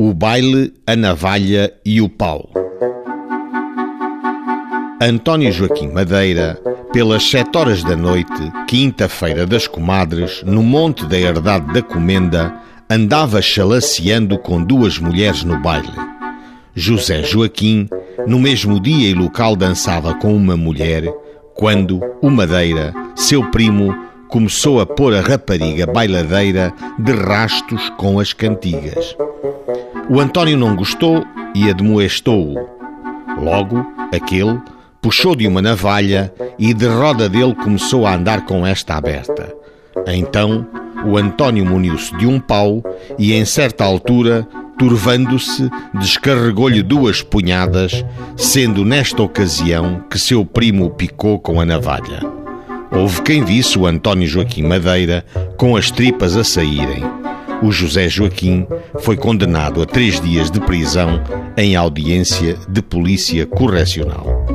O baile, a navalha e o pau. António Joaquim Madeira, pelas sete horas da noite, quinta-feira das comadres, no Monte da Herdade da Comenda, andava chalaceando com duas mulheres no baile. José Joaquim, no mesmo dia e local, dançava com uma mulher, quando o Madeira, seu primo, começou a pôr a rapariga bailadeira de rastos com as cantigas. O António não gostou e admoestou-o. Logo, aquele puxou de uma navalha e de roda dele começou a andar com esta aberta. Então, o António muniu-se de um pau e, em certa altura, turvando-se, descarregou-lhe duas punhadas, sendo nesta ocasião que seu primo o picou com a navalha. Houve quem visse o António Joaquim Madeira com as tripas a saírem. O José Joaquim foi condenado a três dias de prisão em audiência de polícia correcional.